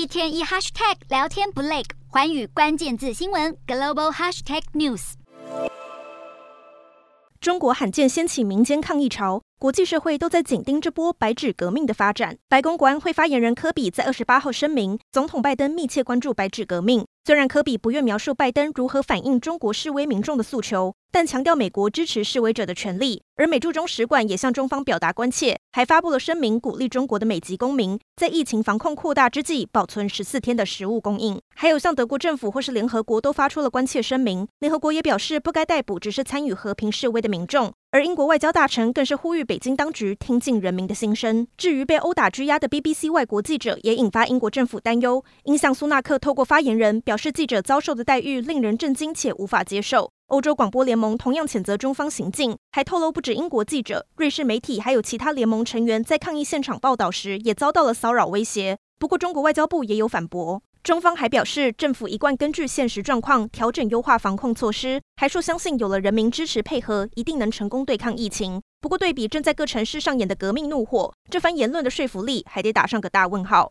一天一 hashtag 聊天不累，寰宇关键字新闻 global hashtag news。中国罕见掀起民间抗议潮，国际社会都在紧盯这波白纸革命的发展。白宫国安会发言人科比在二十八号声明，总统拜登密切关注白纸革命。虽然科比不愿描述拜登如何反映中国示威民众的诉求，但强调美国支持示威者的权利。而美驻中使馆也向中方表达关切，还发布了声明，鼓励中国的美籍公民在疫情防控扩大之际保存十四天的食物供应。还有向德国政府或是联合国都发出了关切声明。联合国也表示不该逮捕只是参与和平示威的民众。而英国外交大臣更是呼吁北京当局听进人民的心声。至于被殴打拘押的 BBC 外国记者，也引发英国政府担忧。英相苏纳克透过发言人表示，记者遭受的待遇令人震惊且无法接受。欧洲广播联盟同样谴责中方行径，还透露不止英国记者、瑞士媒体，还有其他联盟成员在抗议现场报道时也遭到了骚扰威胁。不过，中国外交部也有反驳。中方还表示，政府一贯根据现实状况调整优化防控措施，还说相信有了人民支持配合，一定能成功对抗疫情。不过，对比正在各城市上演的革命怒火，这番言论的说服力还得打上个大问号。